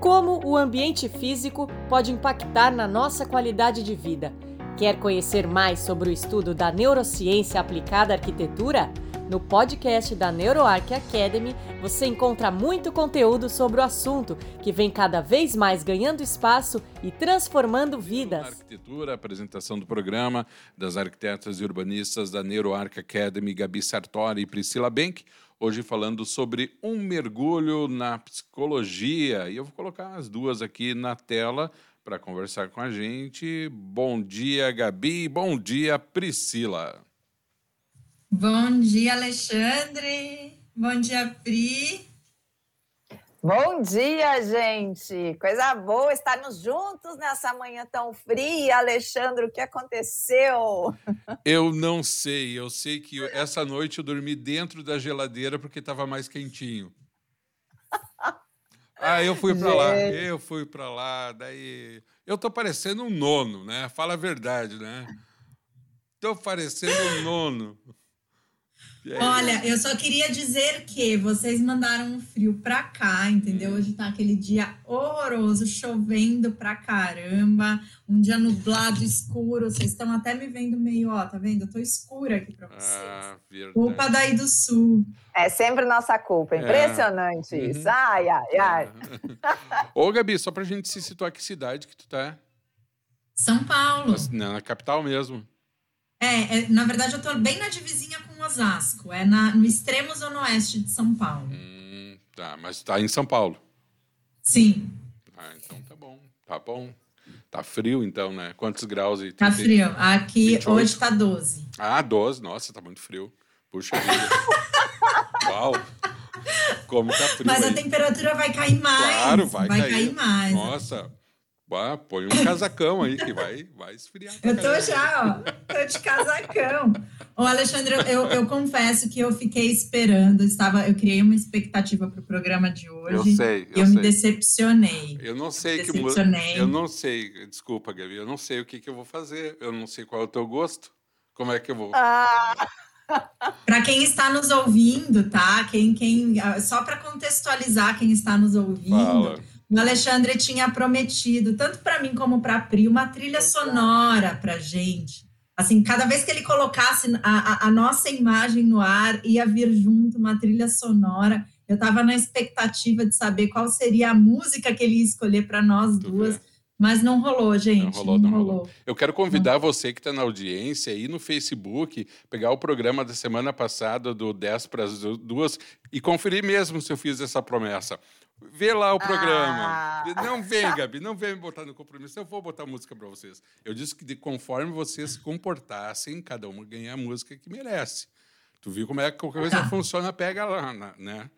Como o ambiente físico pode impactar na nossa qualidade de vida? Quer conhecer mais sobre o estudo da neurociência aplicada à arquitetura? No podcast da NeuroArc Academy, você encontra muito conteúdo sobre o assunto, que vem cada vez mais ganhando espaço e transformando vidas. Arquitetura, apresentação do programa das arquitetas e urbanistas da NeuroArc Academy, Gabi Sartori e Priscila Benck. Hoje falando sobre um mergulho na psicologia. E eu vou colocar as duas aqui na tela para conversar com a gente. Bom dia, Gabi. Bom dia, Priscila. Bom dia, Alexandre. Bom dia, Pri. Bom dia, gente! Coisa boa estarmos juntos nessa manhã tão fria. Alexandre, o que aconteceu? Eu não sei. Eu sei que essa noite eu dormi dentro da geladeira porque estava mais quentinho. Ah, eu fui para lá, eu fui para lá, daí eu tô parecendo um nono, né? Fala a verdade, né? Tô parecendo um nono. Olha, eu só queria dizer que vocês mandaram um frio pra cá, entendeu? Hoje tá aquele dia horroroso, chovendo pra caramba, um dia nublado, escuro. Vocês estão até me vendo meio, ó, tá vendo? Eu tô escura aqui pra vocês. Ah. Culpa daí do sul. É sempre nossa culpa, é. impressionante é. isso. Uhum. Ai, ai, ai. É. Ô, Gabi, só pra gente se situar, que cidade que tu tá? São Paulo. Na capital mesmo. É, é, na verdade, eu estou bem na divisinha com Osasco, é na, no extremo zona oeste de São Paulo. Hum, tá, mas está em São Paulo. Sim. Ah, então tá bom, tá bom. Tá frio então, né? Quantos graus? E tá frio. Aqui 28? hoje tá 12. Ah, 12. Nossa, tá muito frio. Puxa vida. Uau. Como tá frio Mas aí. a temperatura vai cair mais. Claro, vai, vai cair. cair mais. Nossa, ah, põe um casacão aí que vai, vai esfriar. Eu tô já, ó. Tô de casacão. Ô, Alexandre, eu, eu confesso que eu fiquei esperando. Estava, eu criei uma expectativa para o programa de hoje. Eu sei. Eu, eu sei. me decepcionei. Eu não sei me que decepcionei. Eu não sei. Desculpa, Gabi. Eu não sei o que, que eu vou fazer. Eu não sei qual é o teu gosto. Como é que eu vou. Ah. Para quem está nos ouvindo, tá? Quem, quem, só para contextualizar quem está nos ouvindo. Fala o Alexandre tinha prometido, tanto para mim como para a Pri, uma trilha sonora para gente. Assim, cada vez que ele colocasse a, a, a, nossa imagem no ar, ia vir junto uma trilha sonora. Eu estava na expectativa de saber qual seria a música que ele ia escolher para nós duas. Mas não rolou, gente. Não rolou, não, não rolou. rolou. Eu quero convidar não. você que está na audiência aí no Facebook, pegar o programa da semana passada do 10 para as duas e conferir mesmo se eu fiz essa promessa. Vê lá o programa. Ah. Não vem, Gabi, não vem me botar no compromisso. Eu vou botar música para vocês. Eu disse que de, conforme vocês se comportassem, cada uma ganha a música que merece. Tu viu como é que qualquer coisa tá. funciona, pega lá, né?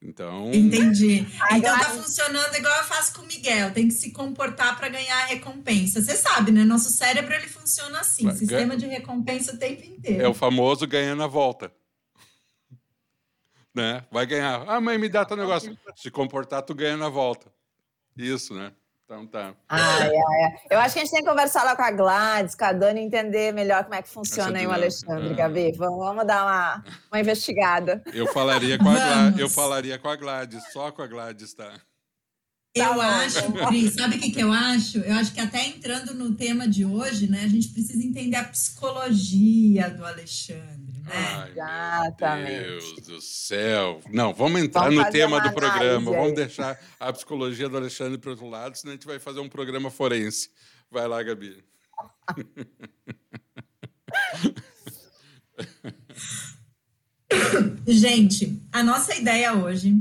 Então. Entendi. Então tá funcionando igual eu faço com o Miguel. Tem que se comportar para ganhar a recompensa. Você sabe, né? Nosso cérebro ele funciona assim, Vai, sistema de recompensa o tempo inteiro. É o famoso ganhando a volta. né? Vai ganhar. Ah, mãe, me dá teu negócio. Se comportar, tu ganha na volta. Isso, né? Então tá. Ai, ai, Eu acho que a gente tem que conversar lá com a Gladys, com a Dani, entender melhor como é que funciona aí o Alexandre, é. Gabi. Vamos, vamos dar uma, uma investigada. Eu falaria com a Gladys, eu falaria com a Gladys, só com a Gladys, tá? Eu tá acho, Pri, sabe o que, que eu acho? Eu acho que até entrando no tema de hoje, né, a gente precisa entender a psicologia do Alexandre? Ai, Exatamente. Meu Deus do céu. Não, vamos entrar vamos no tema do programa. Vamos deixar a psicologia do Alexandre para outro lado, senão a gente vai fazer um programa forense. Vai lá, Gabi. gente, a nossa ideia hoje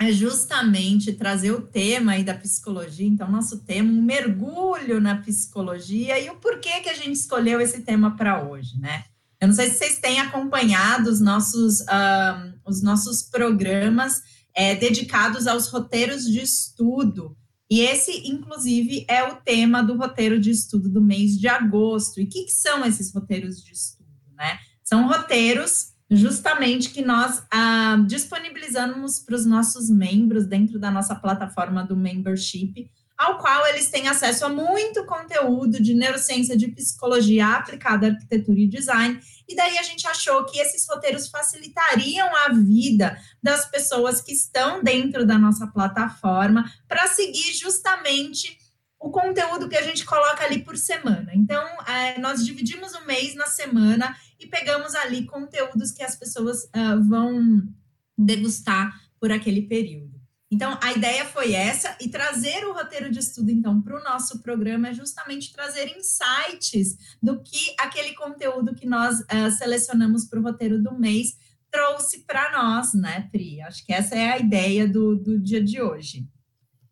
é justamente trazer o tema aí da psicologia, então nosso tema, um mergulho na psicologia e o porquê que a gente escolheu esse tema para hoje, né? Eu não sei se vocês têm acompanhado os nossos, uh, os nossos programas é, dedicados aos roteiros de estudo, e esse, inclusive, é o tema do roteiro de estudo do mês de agosto. E o que, que são esses roteiros de estudo, né? São roteiros justamente que nós ah, disponibilizamos para os nossos membros dentro da nossa plataforma do membership ao qual eles têm acesso a muito conteúdo de neurociência, de psicologia aplicada à arquitetura e design. E daí a gente achou que esses roteiros facilitariam a vida das pessoas que estão dentro da nossa plataforma para seguir justamente o conteúdo que a gente coloca ali por semana. Então, é, nós dividimos o mês na semana e pegamos ali conteúdos que as pessoas uh, vão degustar por aquele período. Então, a ideia foi essa, e trazer o roteiro de estudo, então, para o nosso programa é justamente trazer insights do que aquele conteúdo que nós uh, selecionamos para o roteiro do mês trouxe para nós, né, Pri? Acho que essa é a ideia do, do dia de hoje.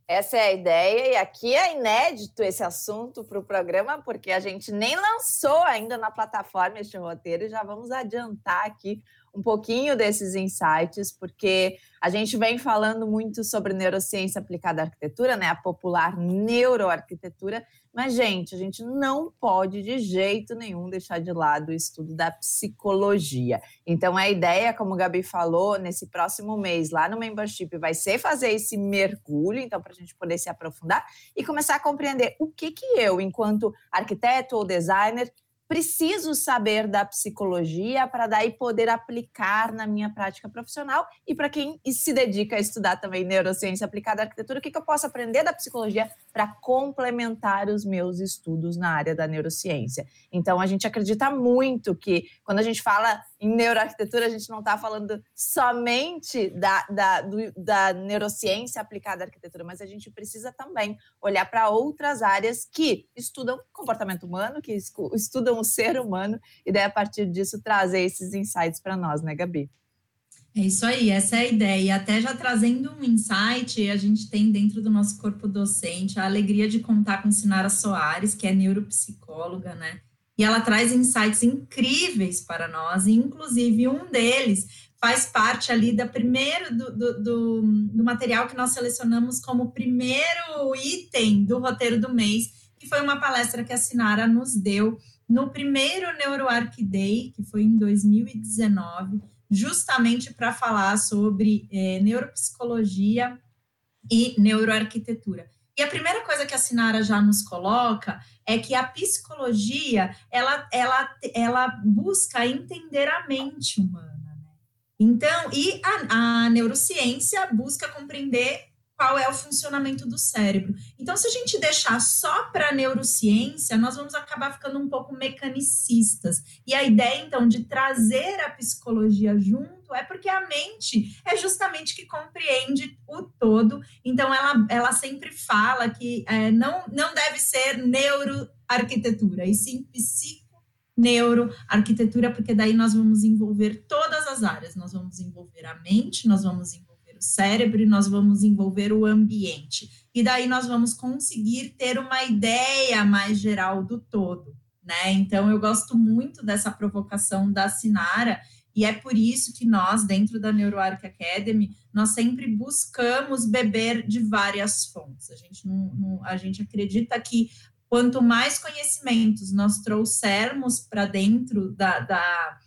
Essa é a ideia, e aqui é inédito esse assunto para o programa, porque a gente nem lançou ainda na plataforma este roteiro, e já vamos adiantar aqui um pouquinho desses insights, porque a gente vem falando muito sobre neurociência aplicada à arquitetura, né? A popular neuroarquitetura, mas, gente, a gente não pode de jeito nenhum deixar de lado o estudo da psicologia. Então, a ideia, como o Gabi falou, nesse próximo mês, lá no membership, vai ser fazer esse mergulho, então, para a gente poder se aprofundar e começar a compreender o que, que eu, enquanto arquiteto ou designer, preciso saber da psicologia para daí poder aplicar na minha prática profissional e para quem se dedica a estudar também neurociência aplicada à arquitetura, o que, que eu posso aprender da psicologia para complementar os meus estudos na área da neurociência. Então, a gente acredita muito que quando a gente fala em neuroarquitetura, a gente não está falando somente da, da, do, da neurociência aplicada à arquitetura, mas a gente precisa também olhar para outras áreas que estudam comportamento humano, que estudam o ser humano, e daí, a partir disso, trazer esses insights para nós, né, Gabi? É isso aí, essa é a ideia. Até já trazendo um insight, a gente tem dentro do nosso corpo docente a alegria de contar com Sinara Soares, que é neuropsicóloga, né? E ela traz insights incríveis para nós, e inclusive um deles faz parte ali da primeiro do, do, do, do material que nós selecionamos como primeiro item do roteiro do mês, que foi uma palestra que a Sinara nos deu no primeiro NeuroArc Day, que foi em 2019, justamente para falar sobre é, neuropsicologia e neuroarquitetura. E a primeira coisa que a Sinara já nos coloca é que a psicologia ela, ela, ela busca entender a mente humana. Né? Então, e a, a neurociência busca compreender qual é o funcionamento do cérebro. Então, se a gente deixar só para neurociência, nós vamos acabar ficando um pouco mecanicistas. E a ideia, então, de trazer a psicologia junto é porque a mente é justamente que compreende o todo. Então, ela, ela sempre fala que é, não, não deve ser neuroarquitetura, e sim psico neuroarquitetura, porque daí nós vamos envolver todas as áreas, nós vamos envolver a mente, nós vamos envolver cérebro e nós vamos envolver o ambiente. E daí nós vamos conseguir ter uma ideia mais geral do todo, né? Então eu gosto muito dessa provocação da Sinara e é por isso que nós, dentro da NeuroArc Academy, nós sempre buscamos beber de várias fontes. A gente, não, não, a gente acredita que quanto mais conhecimentos nós trouxermos para dentro da, da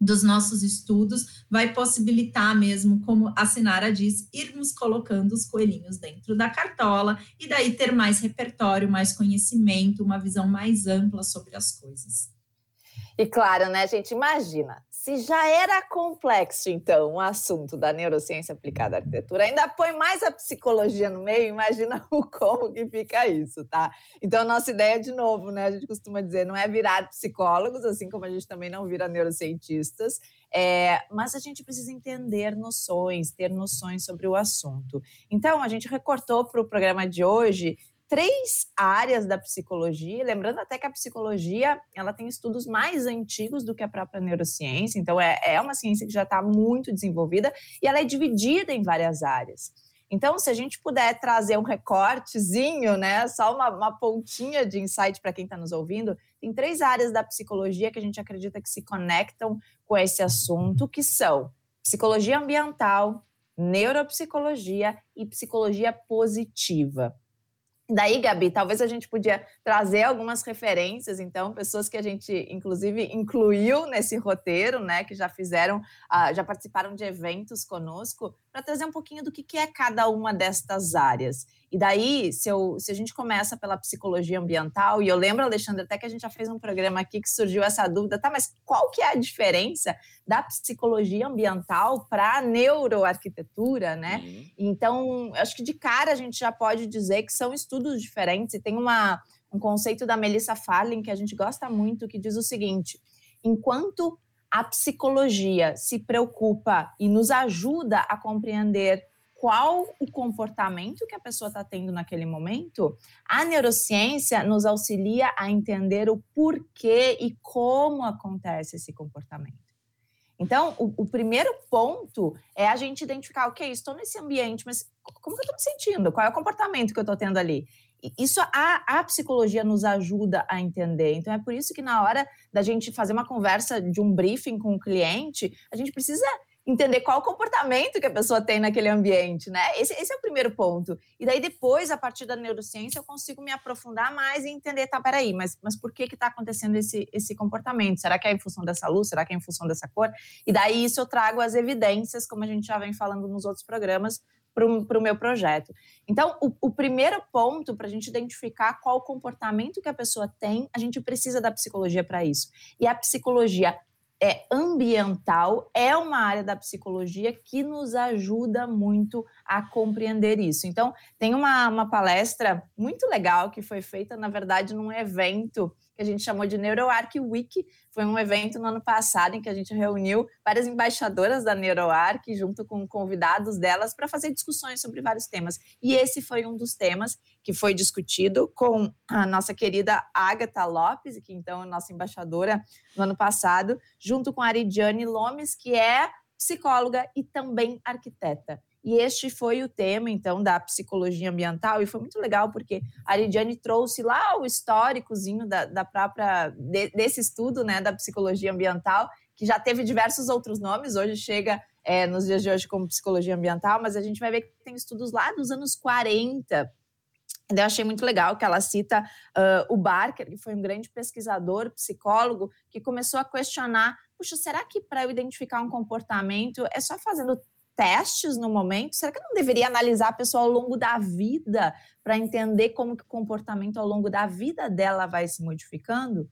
dos nossos estudos vai possibilitar mesmo, como a Sinara diz, irmos colocando os coelhinhos dentro da cartola e daí ter mais repertório, mais conhecimento, uma visão mais ampla sobre as coisas. E claro, né, gente, imagina, se já era complexo, então, o assunto da neurociência aplicada à arquitetura, ainda põe mais a psicologia no meio, imagina o como que fica isso, tá? Então, nossa ideia, de novo, né, a gente costuma dizer, não é virar psicólogos, assim como a gente também não vira neurocientistas, é, mas a gente precisa entender noções, ter noções sobre o assunto. Então, a gente recortou para o programa de hoje três áreas da psicologia, lembrando até que a psicologia ela tem estudos mais antigos do que a própria neurociência, então é, é uma ciência que já está muito desenvolvida e ela é dividida em várias áreas. Então, se a gente puder trazer um recortezinho, né, só uma, uma pontinha de insight para quem está nos ouvindo, tem três áreas da psicologia que a gente acredita que se conectam com esse assunto, que são psicologia ambiental, neuropsicologia e psicologia positiva. Daí, Gabi, talvez a gente podia trazer algumas referências, então, pessoas que a gente, inclusive, incluiu nesse roteiro, né, que já fizeram, uh, já participaram de eventos conosco, para trazer um pouquinho do que, que é cada uma destas áreas. E daí, se, eu, se a gente começa pela psicologia ambiental, e eu lembro, Alexandre, até que a gente já fez um programa aqui que surgiu essa dúvida, tá, mas qual que é a diferença da psicologia ambiental para a neuroarquitetura, né? Uhum. Então, acho que de cara a gente já pode dizer que são estudos diferentes, e tem uma, um conceito da Melissa Farlin que a gente gosta muito, que diz o seguinte, enquanto a psicologia se preocupa e nos ajuda a compreender qual o comportamento que a pessoa está tendo naquele momento, a neurociência nos auxilia a entender o porquê e como acontece esse comportamento. Então, o, o primeiro ponto é a gente identificar, ok, estou nesse ambiente, mas como que eu estou me sentindo? Qual é o comportamento que eu estou tendo ali? Isso a, a psicologia nos ajuda a entender. Então, é por isso que na hora da gente fazer uma conversa de um briefing com o cliente, a gente precisa entender qual o comportamento que a pessoa tem naquele ambiente, né? Esse, esse, é o primeiro ponto. E daí depois, a partir da neurociência, eu consigo me aprofundar mais e entender, tá, peraí, mas, mas por que que tá acontecendo esse, esse comportamento? Será que é em função dessa luz? Será que é em função dessa cor? E daí isso eu trago as evidências, como a gente já vem falando nos outros programas, para o meu projeto. Então, o, o primeiro ponto para a gente identificar qual comportamento que a pessoa tem, a gente precisa da psicologia para isso. E a psicologia é, ambiental é uma área da psicologia que nos ajuda muito a compreender isso. Então, tem uma, uma palestra muito legal que foi feita, na verdade, num evento que a gente chamou de NeuroArc Week. Foi um evento no ano passado em que a gente reuniu várias embaixadoras da NeuroArc junto com convidados delas para fazer discussões sobre vários temas. E esse foi um dos temas que foi discutido com a nossa querida Agatha Lopes, que então é nossa embaixadora no ano passado, junto com a Aridiane Lomes, que é psicóloga e também arquiteta. E este foi o tema, então, da psicologia ambiental, e foi muito legal, porque a Aridiane trouxe lá o históricozinho da, da própria, de, desse estudo, né, da psicologia ambiental, que já teve diversos outros nomes, hoje chega é, nos dias de hoje como psicologia ambiental, mas a gente vai ver que tem estudos lá dos anos 40, eu achei muito legal que ela cita uh, o Barker, que foi um grande pesquisador, psicólogo, que começou a questionar: puxa, será que para eu identificar um comportamento é só fazendo testes no momento? Será que não deveria analisar a pessoa ao longo da vida para entender como que o comportamento ao longo da vida dela vai se modificando?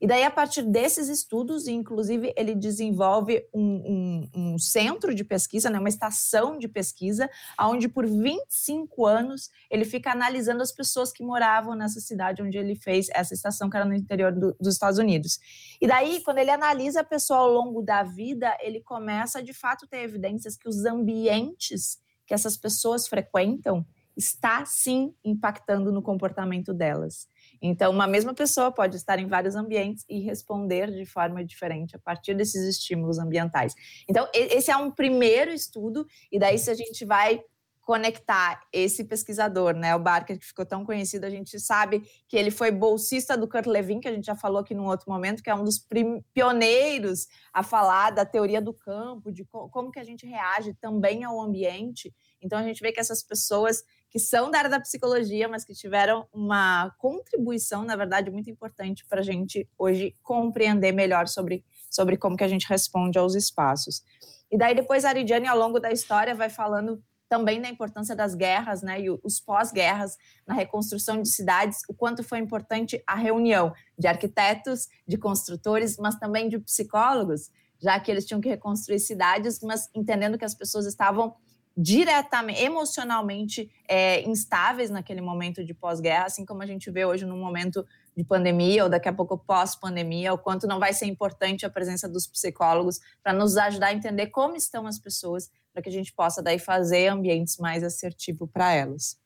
E daí, a partir desses estudos, inclusive, ele desenvolve um, um, um, centro de pesquisa, né, uma estação de pesquisa, onde por 25 anos ele fica analisando as pessoas que moravam nessa cidade onde ele fez essa estação, que era no interior do, dos Estados Unidos. E daí, quando ele analisa a pessoa ao longo da vida, ele começa, de fato, ter evidências que os ambientes que essas pessoas frequentam está sim impactando no comportamento delas. Então, uma mesma pessoa pode estar em vários ambientes e responder de forma diferente a partir desses estímulos ambientais. Então, esse é um primeiro estudo, e daí, se a gente vai conectar esse pesquisador, né, o Barker, que ficou tão conhecido, a gente sabe que ele foi bolsista do Kurt Lewin, que a gente já falou aqui num outro momento, que é um dos pioneiros a falar da teoria do campo, de co como que a gente reage também ao ambiente. Então, a gente vê que essas pessoas que são da área da psicologia, mas que tiveram uma contribuição, na verdade, muito importante para a gente hoje compreender melhor sobre, sobre como que a gente responde aos espaços. E daí depois a Aridiane, ao longo da história, vai falando também da importância das guerras, né, e os pós-guerras na reconstrução de cidades, o quanto foi importante a reunião de arquitetos, de construtores, mas também de psicólogos, já que eles tinham que reconstruir cidades, mas entendendo que as pessoas estavam diretamente, emocionalmente é, instáveis naquele momento de pós-guerra, assim como a gente vê hoje no momento de pandemia ou daqui a pouco pós-pandemia, o quanto não vai ser importante a presença dos psicólogos para nos ajudar a entender como estão as pessoas, para que a gente possa daí fazer ambientes mais assertivos para elas.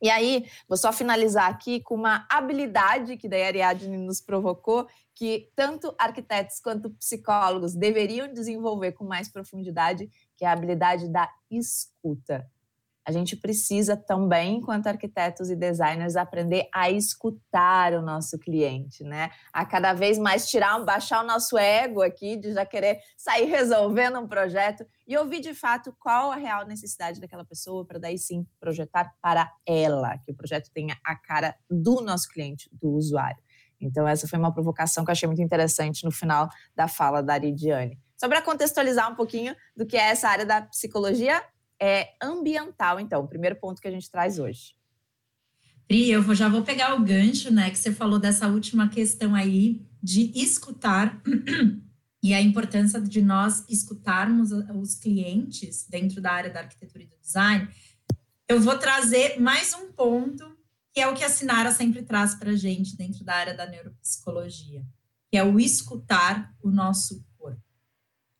E aí, vou só finalizar aqui com uma habilidade que daí Ariadne nos provocou, que tanto arquitetos quanto psicólogos deveriam desenvolver com mais profundidade, que é a habilidade da escuta. A gente precisa também, enquanto arquitetos e designers, aprender a escutar o nosso cliente, né? A cada vez mais tirar, baixar o nosso ego aqui de já querer sair resolvendo um projeto e ouvir de fato qual a real necessidade daquela pessoa para daí sim projetar para ela, que o projeto tenha a cara do nosso cliente, do usuário. Então essa foi uma provocação que eu achei muito interessante no final da fala da Aridiane. Só para contextualizar um pouquinho do que é essa área da psicologia é, ambiental, então, o primeiro ponto que a gente traz hoje. Pri, eu já vou pegar o gancho, né, que você falou dessa última questão aí de escutar e a importância de nós escutarmos os clientes dentro da área da arquitetura e do design. Eu vou trazer mais um ponto que é o que a Sinara sempre traz para a gente dentro da área da neuropsicologia, que é o escutar o nosso.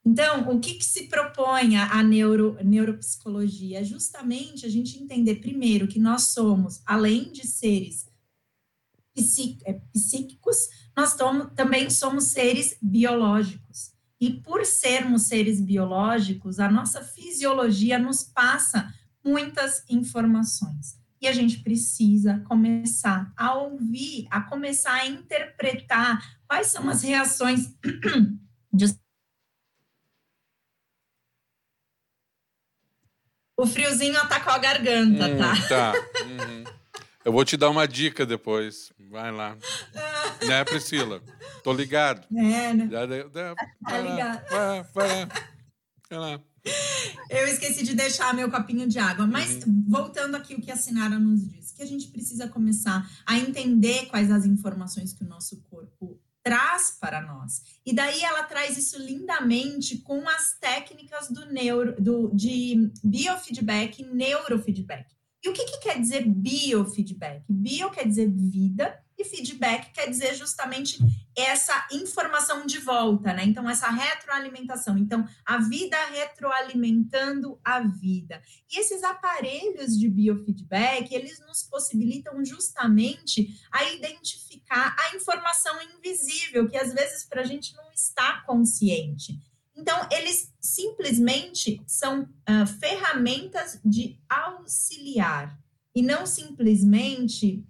Então, o que, que se propõe a neuro, neuropsicologia? É justamente a gente entender, primeiro, que nós somos, além de seres é, psíquicos, nós também somos seres biológicos. E por sermos seres biológicos, a nossa fisiologia nos passa muitas informações e a gente precisa começar a ouvir, a começar a interpretar quais são as reações de... O friozinho atacou a garganta, hum, tá? Tá. Uhum. Eu vou te dar uma dica depois. Vai lá. né, Priscila? Tô ligado. É, né? Já, já, tá ligado. Vai, vai lá. Vai lá. Eu esqueci de deixar meu copinho de água, mas uhum. voltando aqui o que a Sinara nos disse, que a gente precisa começar a entender quais as informações que o nosso corpo traz para nós. E daí ela traz isso lindamente com as técnicas do neuro, do, de biofeedback e neurofeedback. E o que, que quer dizer biofeedback? Bio quer dizer vida e feedback quer dizer justamente essa informação de volta, né? Então, essa retroalimentação. Então, a vida retroalimentando a vida. E esses aparelhos de biofeedback, eles nos possibilitam justamente a identificar a informação invisível, que às vezes para a gente não está consciente. Então, eles simplesmente são uh, ferramentas de auxiliar e não simplesmente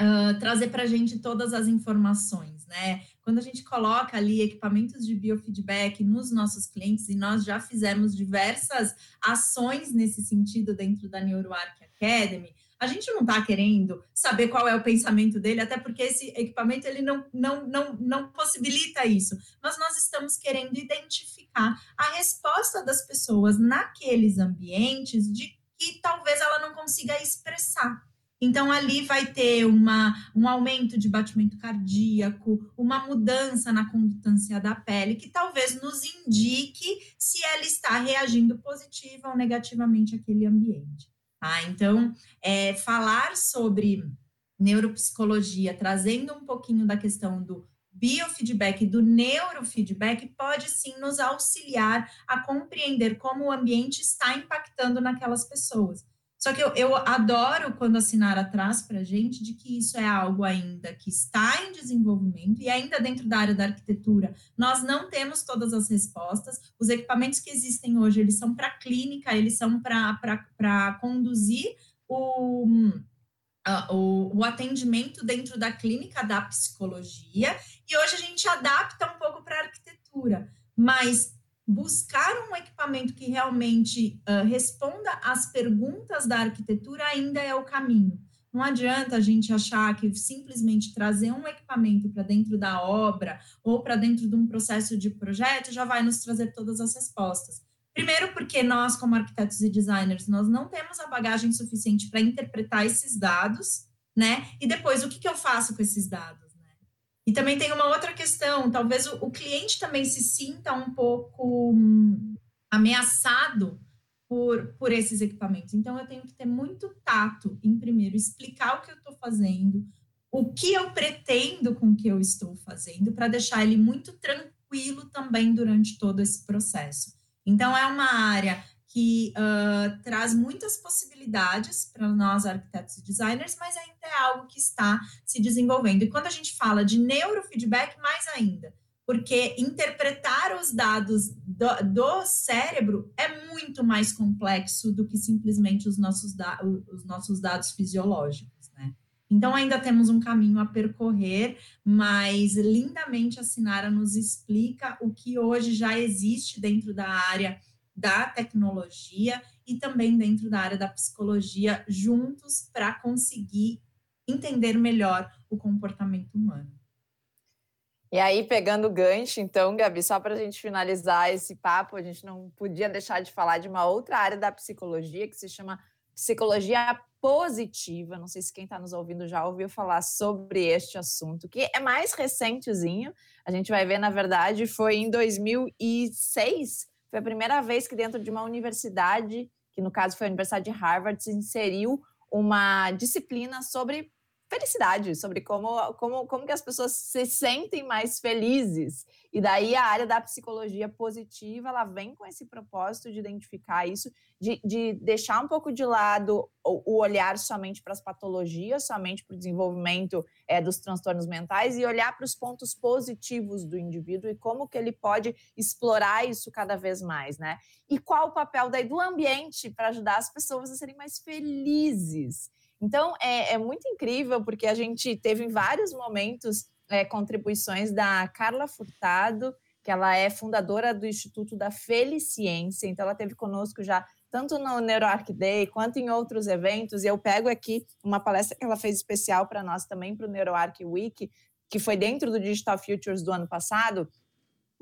uh, trazer para a gente todas as informações, né? Quando a gente coloca ali equipamentos de biofeedback nos nossos clientes, e nós já fizemos diversas ações nesse sentido dentro da NeuroArc Academy, a gente não está querendo saber qual é o pensamento dele, até porque esse equipamento ele não, não, não, não possibilita isso. Mas nós estamos querendo identificar a resposta das pessoas naqueles ambientes de que talvez ela não consiga expressar. Então, ali vai ter uma, um aumento de batimento cardíaco, uma mudança na condutância da pele, que talvez nos indique se ela está reagindo positiva ou negativamente àquele ambiente. Tá? Então, é, falar sobre neuropsicologia, trazendo um pouquinho da questão do biofeedback, do neurofeedback, pode sim nos auxiliar a compreender como o ambiente está impactando naquelas pessoas. Só que eu, eu adoro quando a Sinara traz para a gente de que isso é algo ainda que está em desenvolvimento e ainda dentro da área da arquitetura. Nós não temos todas as respostas. Os equipamentos que existem hoje, eles são para clínica, eles são para conduzir o, o, o atendimento dentro da clínica da psicologia. E hoje a gente adapta um pouco para a arquitetura, mas buscar um equipamento que realmente uh, responda às perguntas da arquitetura ainda é o caminho. Não adianta a gente achar que simplesmente trazer um equipamento para dentro da obra ou para dentro de um processo de projeto já vai nos trazer todas as respostas. Primeiro, porque nós, como arquitetos e designers, nós não temos a bagagem suficiente para interpretar esses dados, né? E depois, o que, que eu faço com esses dados? E também tem uma outra questão, talvez o, o cliente também se sinta um pouco hum, ameaçado por, por esses equipamentos. Então, eu tenho que ter muito tato em primeiro explicar o que eu estou fazendo, o que eu pretendo com o que eu estou fazendo, para deixar ele muito tranquilo também durante todo esse processo. Então, é uma área que uh, traz muitas possibilidades para nós arquitetos e designers, mas ainda é algo que está se desenvolvendo. E quando a gente fala de neurofeedback, mais ainda, porque interpretar os dados do, do cérebro é muito mais complexo do que simplesmente os nossos, da, os nossos dados fisiológicos, né? Então, ainda temos um caminho a percorrer, mas lindamente a Sinara nos explica o que hoje já existe dentro da área da tecnologia e também dentro da área da psicologia juntos para conseguir entender melhor o comportamento humano. E aí, pegando o gancho, então, Gabi, só para a gente finalizar esse papo, a gente não podia deixar de falar de uma outra área da psicologia que se chama psicologia positiva. Não sei se quem está nos ouvindo já ouviu falar sobre este assunto, que é mais recentezinho. A gente vai ver, na verdade, foi em 2006, foi a primeira vez que dentro de uma universidade, que no caso foi a Universidade de Harvard, se inseriu uma disciplina sobre felicidade, sobre como, como, como que as pessoas se sentem mais felizes. E daí a área da psicologia positiva, ela vem com esse propósito de identificar isso, de, de deixar um pouco de lado o, o olhar somente para as patologias, somente para o desenvolvimento é, dos transtornos mentais e olhar para os pontos positivos do indivíduo e como que ele pode explorar isso cada vez mais, né? E qual o papel daí do ambiente para ajudar as pessoas a serem mais felizes. Então, é, é muito incrível, porque a gente teve em vários momentos é, contribuições da Carla Furtado, que ela é fundadora do Instituto da Feliciência, então ela teve conosco já tanto no NeuroArc Day quanto em outros eventos, e eu pego aqui uma palestra que ela fez especial para nós também, para o NeuroArc Week, que foi dentro do Digital Futures do ano passado,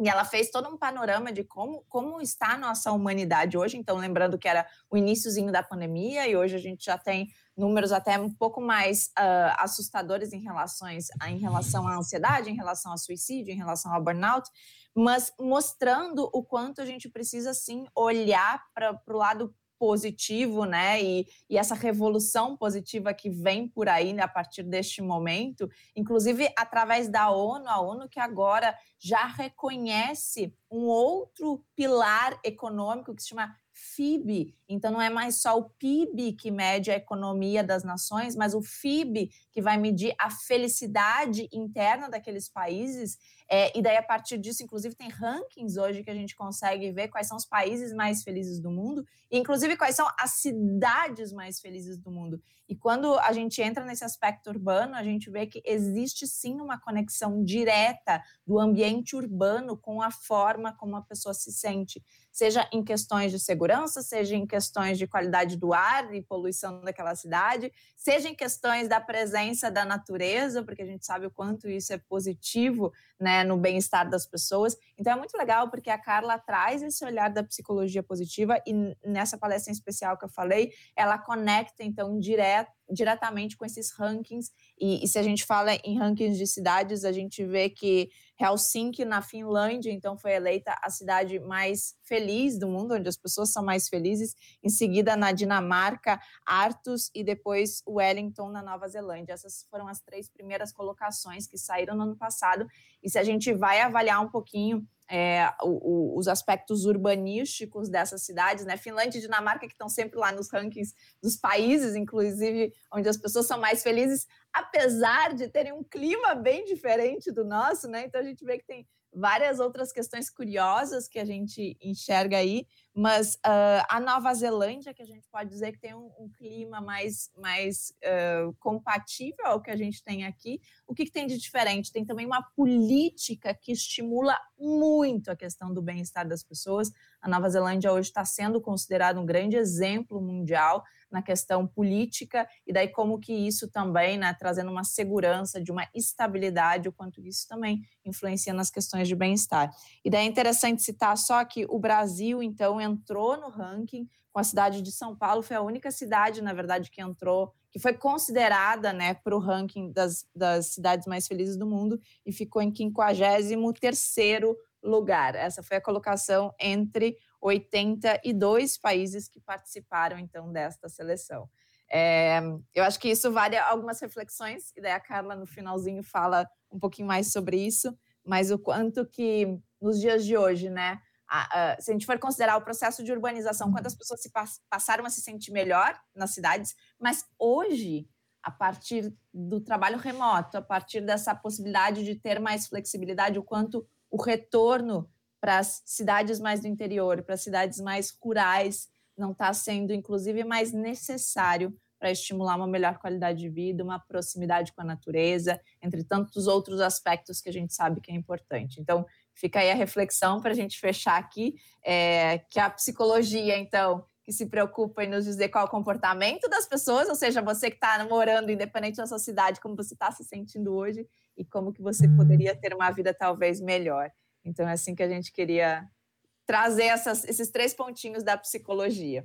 e ela fez todo um panorama de como, como está a nossa humanidade hoje. Então, lembrando que era o iníciozinho da pandemia, e hoje a gente já tem números até um pouco mais uh, assustadores em, relações, em relação à ansiedade, em relação ao suicídio, em relação ao burnout, mas mostrando o quanto a gente precisa, sim, olhar para o lado positivo, né? E, e, essa revolução positiva que vem por aí né, a partir deste momento, inclusive através da ONU, a ONU que agora já reconhece um outro pilar econômico que se chama FIB. Então, não é mais só o PIB que mede a economia das nações, mas o FIB que vai medir a felicidade interna daqueles países. É, e daí, a partir disso, inclusive, tem rankings hoje que a gente consegue ver quais são os países mais felizes do mundo, e inclusive quais são as cidades mais felizes do mundo. E quando a gente entra nesse aspecto urbano, a gente vê que existe sim uma conexão direta do ambiente urbano com a forma como a pessoa se sente, seja em questões de segurança, seja em questões de qualidade do ar e poluição daquela cidade, seja em questões da presença da natureza, porque a gente sabe o quanto isso é positivo né, no bem-estar das pessoas. Então é muito legal porque a Carla traz esse olhar da psicologia positiva e nessa palestra em especial que eu falei, ela conecta então direto diretamente com esses rankings. E, e, se a gente fala em rankings de cidades, a gente vê que Helsinki, na Finlândia, então foi eleita a cidade mais feliz do mundo, onde as pessoas são mais felizes. Em seguida, na Dinamarca, Artus e depois Wellington, na Nova Zelândia. Essas foram as três primeiras colocações que saíram no ano passado. E se a gente vai avaliar um pouquinho é, o, o, os aspectos urbanísticos dessas cidades, né? Finlândia e Dinamarca, que estão sempre lá nos rankings dos países, inclusive, onde as pessoas são mais felizes, apesar de terem um clima bem diferente do nosso, né? Então a gente vê que tem várias outras questões curiosas que a gente enxerga aí, mas uh, a Nova Zelândia, que a gente pode dizer que tem um, um clima mais, mais uh, compatível ao que a gente tem aqui, o que, que tem de diferente? Tem também uma política que estimula muito a questão do bem-estar das pessoas. A Nova Zelândia hoje está sendo considerado um grande exemplo mundial na questão política e daí como que isso também, né, trazendo uma segurança de uma estabilidade, o quanto isso também influencia nas questões de bem-estar. E daí é interessante citar só que o Brasil então entrou no ranking com a cidade de São Paulo, foi a única cidade, na verdade, que entrou, que foi considerada, né, para o ranking das, das cidades mais felizes do mundo e ficou em 53º lugar. Essa foi a colocação entre 82 países que participaram, então, desta seleção. É, eu acho que isso vale algumas reflexões, e daí a Carla, no finalzinho, fala um pouquinho mais sobre isso, mas o quanto que, nos dias de hoje, né, a, a, se a gente for considerar o processo de urbanização, quantas pessoas se pass, passaram a se sentir melhor nas cidades, mas hoje, a partir do trabalho remoto, a partir dessa possibilidade de ter mais flexibilidade, o quanto o retorno para as cidades mais do interior, para as cidades mais rurais, não está sendo, inclusive, mais necessário para estimular uma melhor qualidade de vida, uma proximidade com a natureza, entre tantos outros aspectos que a gente sabe que é importante. Então, fica aí a reflexão para a gente fechar aqui, é, que a psicologia, então, que se preocupa em nos dizer qual é o comportamento das pessoas, ou seja, você que está morando independente da sua cidade, como você está se sentindo hoje e como que você poderia ter uma vida talvez melhor. Então é assim que a gente queria trazer essas, esses três pontinhos da psicologia.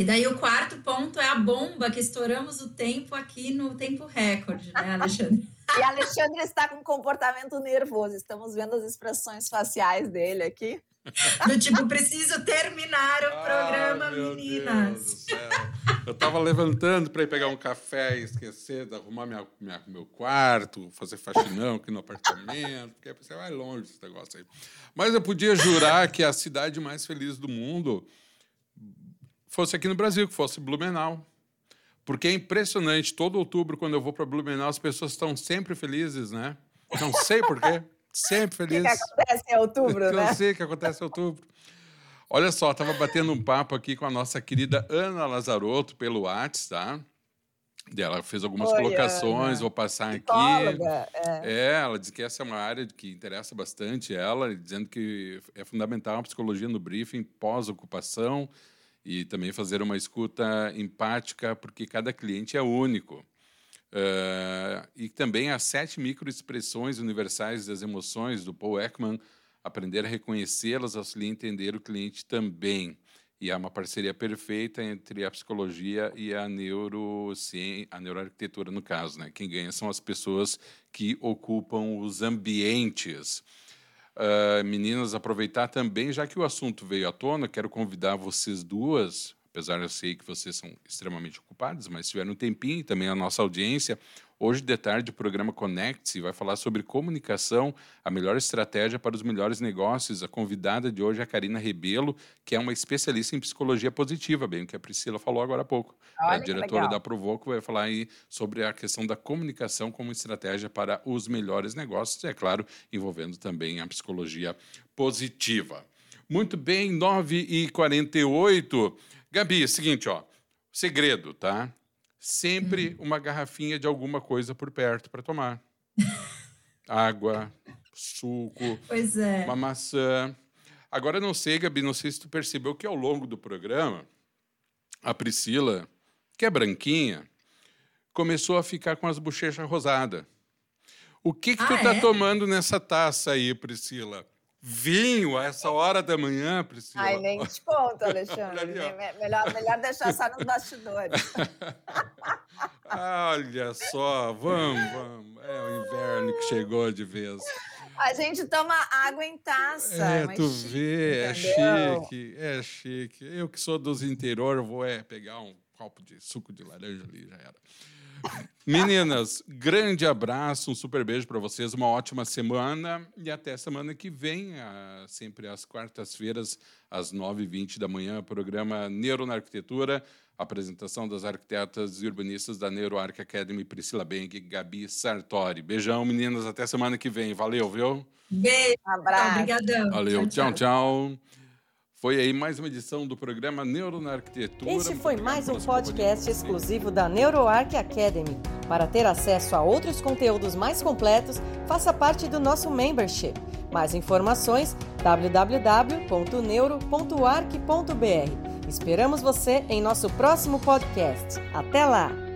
E daí o quarto ponto é a bomba que estouramos o tempo aqui no tempo recorde, né, Alexandre? e Alexandre está com comportamento nervoso. Estamos vendo as expressões faciais dele aqui. Do tipo, preciso terminar o programa, Ai, meninas. Eu estava levantando para ir pegar um café e esquecer de arrumar minha, minha, meu quarto, fazer faxinão aqui no apartamento, porque você vai longe esse negócio aí. Mas eu podia jurar que a cidade mais feliz do mundo fosse aqui no Brasil, que fosse Blumenau. Porque é impressionante, todo outubro, quando eu vou para Blumenau, as pessoas estão sempre felizes, né? Não sei por quê. Sempre feliz. O que, que acontece em outubro, né? Eu sei que acontece em outubro. Olha só, estava batendo um papo aqui com a nossa querida Ana Lazarotto pelo WhatsApp, tá? Ela fez algumas Oi, colocações, Ana. vou passar aqui. É. é. ela diz que essa é uma área que interessa bastante ela, dizendo que é fundamental a psicologia no briefing pós-ocupação e também fazer uma escuta empática, porque cada cliente é único. Uh, e também as sete microexpressões universais das emoções do Paul Ekman, aprender a reconhecê-las auxilia a entender o cliente também. E há uma parceria perfeita entre a psicologia e a neurociência, a neuroarquitetura no caso, né? Quem ganha são as pessoas que ocupam os ambientes. Uh, meninas, aproveitar também, já que o assunto veio à tona, quero convidar vocês duas apesar de eu sei que vocês são extremamente ocupados, mas se tiver um tempinho, também a nossa audiência, hoje de tarde o programa Conecte-se vai falar sobre comunicação, a melhor estratégia para os melhores negócios. A convidada de hoje é a Karina Rebelo, que é uma especialista em psicologia positiva, bem o que a Priscila falou agora há pouco. Olha, a diretora da Provoco vai falar aí sobre a questão da comunicação como estratégia para os melhores negócios, e é claro, envolvendo também a psicologia positiva. Muito bem, 9h48. Gabi, é o seguinte, ó. Segredo, tá? Sempre uhum. uma garrafinha de alguma coisa por perto para tomar. Água, suco, pois é. uma maçã. Agora não sei, Gabi, não sei se tu percebeu que ao longo do programa a Priscila, que é branquinha, começou a ficar com as bochechas rosadas. O que que ah, tu tá é? tomando nessa taça aí, Priscila? Vinho a essa hora da manhã, Priscila. Ai, nem te conto, Alexandre. melhor, melhor deixar só nos bastidores. Olha só, vamos, vamos. É o inverno que chegou de vez. A gente toma água em taça. É, tu chique, vê, é chique, é chique. Eu que sou dos interior, vou é, pegar um copo de suco de laranja ali, já era. Meninas, grande abraço, um super beijo para vocês, uma ótima semana e até semana que vem, sempre às quartas-feiras, às 9h20 da manhã, programa Neuro na Arquitetura, apresentação das arquitetas e urbanistas da NeuroArc Academy, Priscila Beng e Gabi Sartori. Beijão, meninas, até semana que vem. Valeu, viu? Beijo, abraço. Obrigadão. Valeu, tchau. tchau. tchau. Foi aí mais uma edição do programa Neuro na Arquitetura. Este foi mais um podcast exclusivo da NeuroArc Academy. Para ter acesso a outros conteúdos mais completos, faça parte do nosso membership. Mais informações www.neuro.arc.br. Esperamos você em nosso próximo podcast. Até lá!